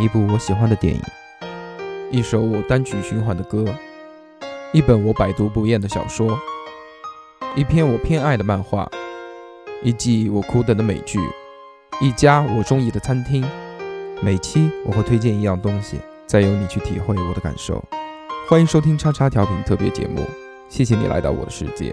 一部我喜欢的电影，一首我单曲循环的歌，一本我百读不厌的小说，一篇我偏爱的漫画，一季我苦等的美剧，一家我中意的餐厅。每期我会推荐一样东西，再由你去体会我的感受。欢迎收听叉叉调频特别节目，谢谢你来到我的世界。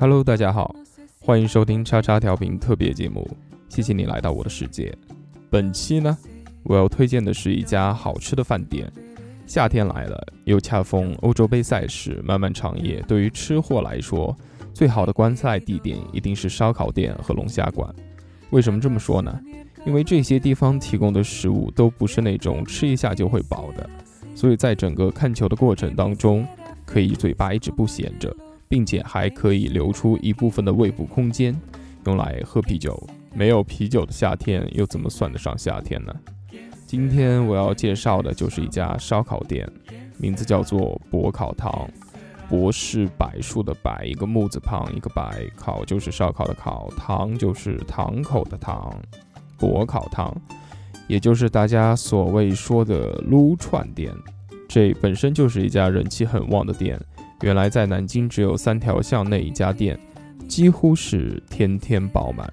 Hello，大家好，欢迎收听叉叉调频特别节目，谢谢你来到我的世界。本期呢，我要推荐的是一家好吃的饭店。夏天来了，又恰逢欧洲杯赛事漫漫长夜，对于吃货来说，最好的观赛地点一定是烧烤店和龙虾馆。为什么这么说呢？因为这些地方提供的食物都不是那种吃一下就会饱的，所以在整个看球的过程当中，可以嘴巴一直不闲着。并且还可以留出一部分的胃部空间，用来喝啤酒。没有啤酒的夏天又怎么算得上夏天呢？今天我要介绍的就是一家烧烤店，名字叫做博烤堂。博是柏树的柏，一个木字旁，一个白。烤就是烧烤的烤，堂就是堂口的堂。博烤堂，也就是大家所谓说的撸串店。这本身就是一家人气很旺的店。原来在南京只有三条巷内一家店，几乎是天天爆满。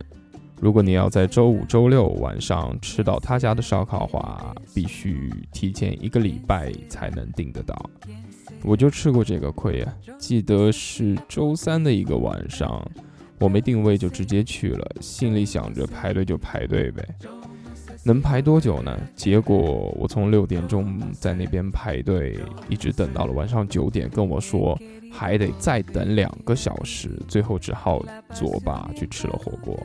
如果你要在周五、周六晚上吃到他家的烧烤话，必须提前一个礼拜才能订得到。我就吃过这个亏啊！记得是周三的一个晚上，我没定位就直接去了，心里想着排队就排队呗。能排多久呢？结果我从六点钟在那边排队，一直等到了晚上九点，跟我说还得再等两个小时，最后只好作罢去吃了火锅。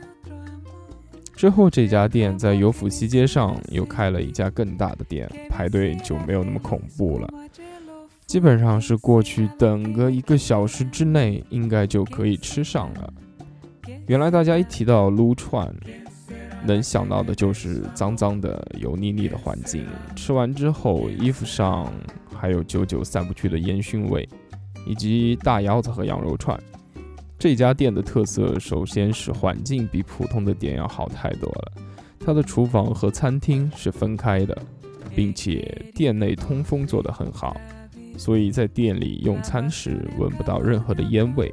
之后这家店在有府西街上又开了一家更大的店，排队就没有那么恐怖了，基本上是过去等个一个小时之内，应该就可以吃上了。原来大家一提到撸串。能想到的就是脏脏的、油腻腻的环境，吃完之后衣服上还有久久散不去的烟熏味，以及大腰子和羊肉串。这家店的特色首先是环境比普通的店要好太多了，它的厨房和餐厅是分开的，并且店内通风做得很好，所以在店里用餐时闻不到任何的烟味。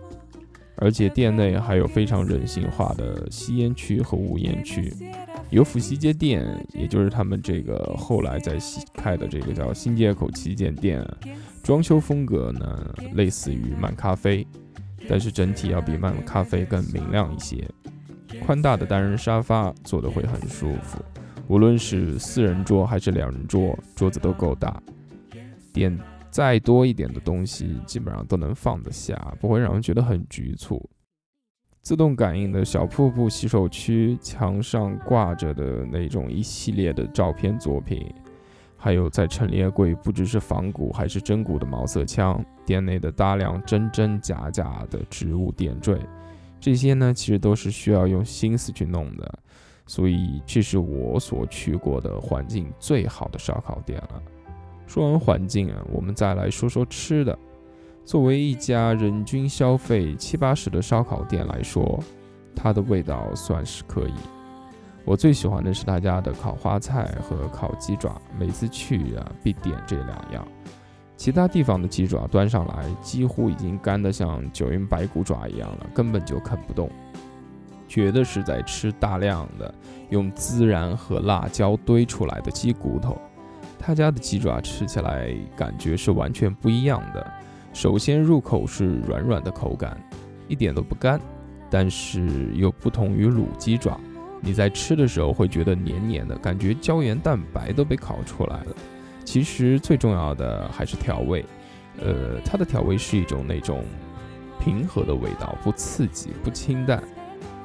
而且店内还有非常人性化的吸烟区和无烟区。有府西街店，也就是他们这个后来在开的这个叫新街口旗舰店，装修风格呢类似于漫咖啡，但是整体要比漫咖啡更明亮一些。宽大的单人沙发坐的会很舒服，无论是四人桌还是两人桌，桌子都够大。店。再多一点的东西，基本上都能放得下，不会让人觉得很局促。自动感应的小瀑布洗手区，墙上挂着的那种一系列的照片作品，还有在陈列柜不知是仿古还是真古的毛瑟枪，店内的大量真真假假的植物点缀，这些呢，其实都是需要用心思去弄的。所以，这是我所去过的环境最好的烧烤店了。说完环境啊，我们再来说说吃的。作为一家人均消费七八十的烧烤店来说，它的味道算是可以。我最喜欢的是他家的烤花菜和烤鸡爪，每次去啊必点这两样。其他地方的鸡爪端上来，几乎已经干得像九阴白骨爪一样了，根本就啃不动，觉得是在吃大量的用孜然和辣椒堆出来的鸡骨头。他家的鸡爪吃起来感觉是完全不一样的。首先入口是软软的口感，一点都不干，但是又不同于卤鸡爪。你在吃的时候会觉得黏黏的，感觉胶原蛋白都被烤出来了。其实最重要的还是调味，呃，它的调味是一种那种平和的味道，不刺激，不清淡，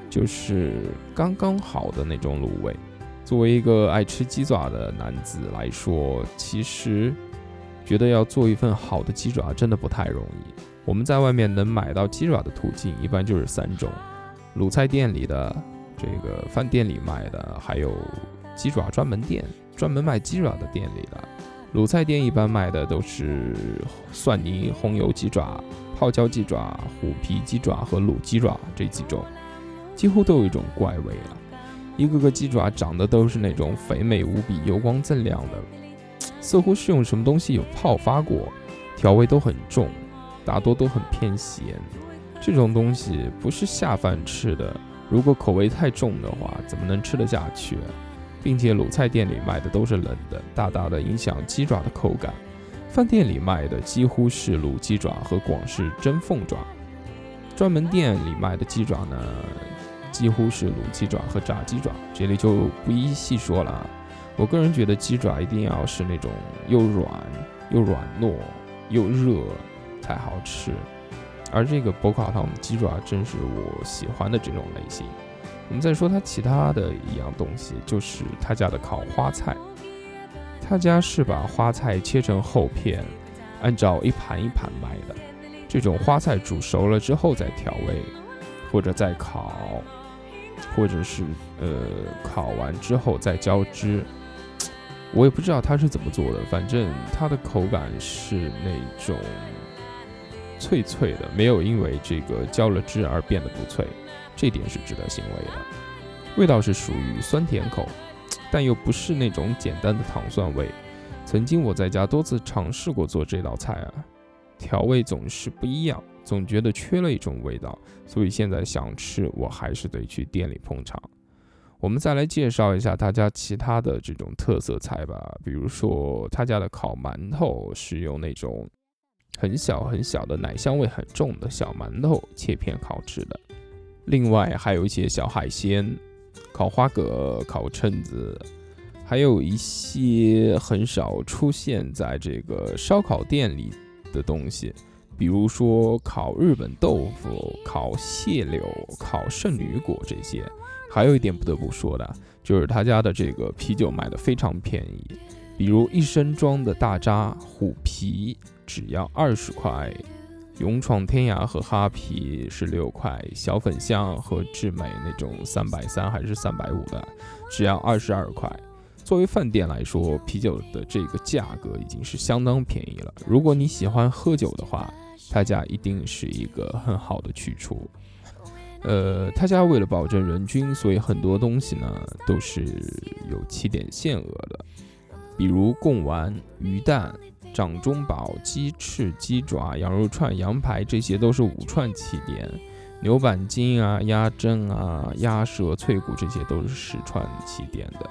就是刚刚好的那种卤味。作为一个爱吃鸡爪的男子来说，其实觉得要做一份好的鸡爪真的不太容易。我们在外面能买到鸡爪的途径一般就是三种：卤菜店里的。这个饭店里卖的，还有鸡爪专门店，专门卖鸡爪的店里的。卤菜店一般卖的都是蒜泥红油鸡爪、泡椒鸡爪、虎皮鸡爪和卤鸡爪这几种，几乎都有一种怪味了。一个个鸡爪长得都是那种肥美无比、油光锃亮的，似乎是用什么东西有泡发过，调味都很重，大多都很偏咸。这种东西不是下饭吃的。如果口味太重的话，怎么能吃得下去？并且卤菜店里卖的都是冷的，大大的影响鸡爪的口感。饭店里卖的几乎是卤鸡爪和广式蒸凤爪，专门店里卖的鸡爪呢，几乎是卤鸡爪和炸鸡爪。这里就不一细说了。我个人觉得鸡爪一定要是那种又软又软糯又热才好吃。而这个博卡堂鸡爪正是我喜欢的这种类型。我们再说它其他的一样东西，就是他家的烤花菜。他家是把花菜切成厚片，按照一盘一盘卖的。这种花菜煮熟了之后再调味，或者再烤，或者是呃烤完之后再浇汁。我也不知道他是怎么做的，反正它的口感是那种。脆脆的，没有因为这个浇了汁而变得不脆，这点是值得欣慰的。味道是属于酸甜口，但又不是那种简单的糖蒜味。曾经我在家多次尝试过做这道菜啊，调味总是不一样，总觉得缺了一种味道，所以现在想吃，我还是得去店里捧场。我们再来介绍一下他家其他的这种特色菜吧，比如说他家的烤馒头是用那种。很小很小的奶香味很重的小馒头切片烤制的，另外还有一些小海鲜，烤花蛤、烤蛏子，还有一些很少出现在这个烧烤店里的东西，比如说烤日本豆腐、烤蟹柳、烤圣女果这些。还有一点不得不说的，就是他家的这个啤酒卖的非常便宜，比如一升装的大扎虎皮。只要二十块，勇闯天涯和哈啤是六块，小粉象和智美那种三百三还是三百五的，只要二十二块。作为饭店来说，啤酒的这个价格已经是相当便宜了。如果你喜欢喝酒的话，他家一定是一个很好的去处。呃，他家为了保证人均，所以很多东西呢都是有起点限额的，比如贡丸、鱼蛋。掌中宝、鸡翅、鸡爪、羊肉串、羊排，这些都是五串起点；牛板筋啊、鸭胗啊、鸭舌、脆骨，这些都是十串起点的。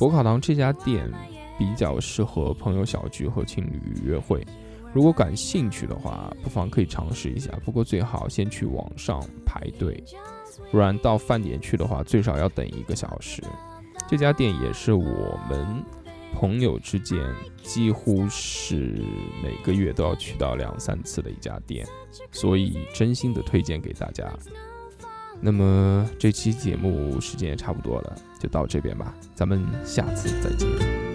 博卡堂这家店比较适合朋友小聚和情侣约会，如果感兴趣的话，不妨可以尝试一下。不过最好先去网上排队，不然到饭点去的话，最少要等一个小时。这家店也是我们。朋友之间几乎是每个月都要去到两三次的一家店，所以真心的推荐给大家。那么这期节目时间也差不多了，就到这边吧，咱们下次再见。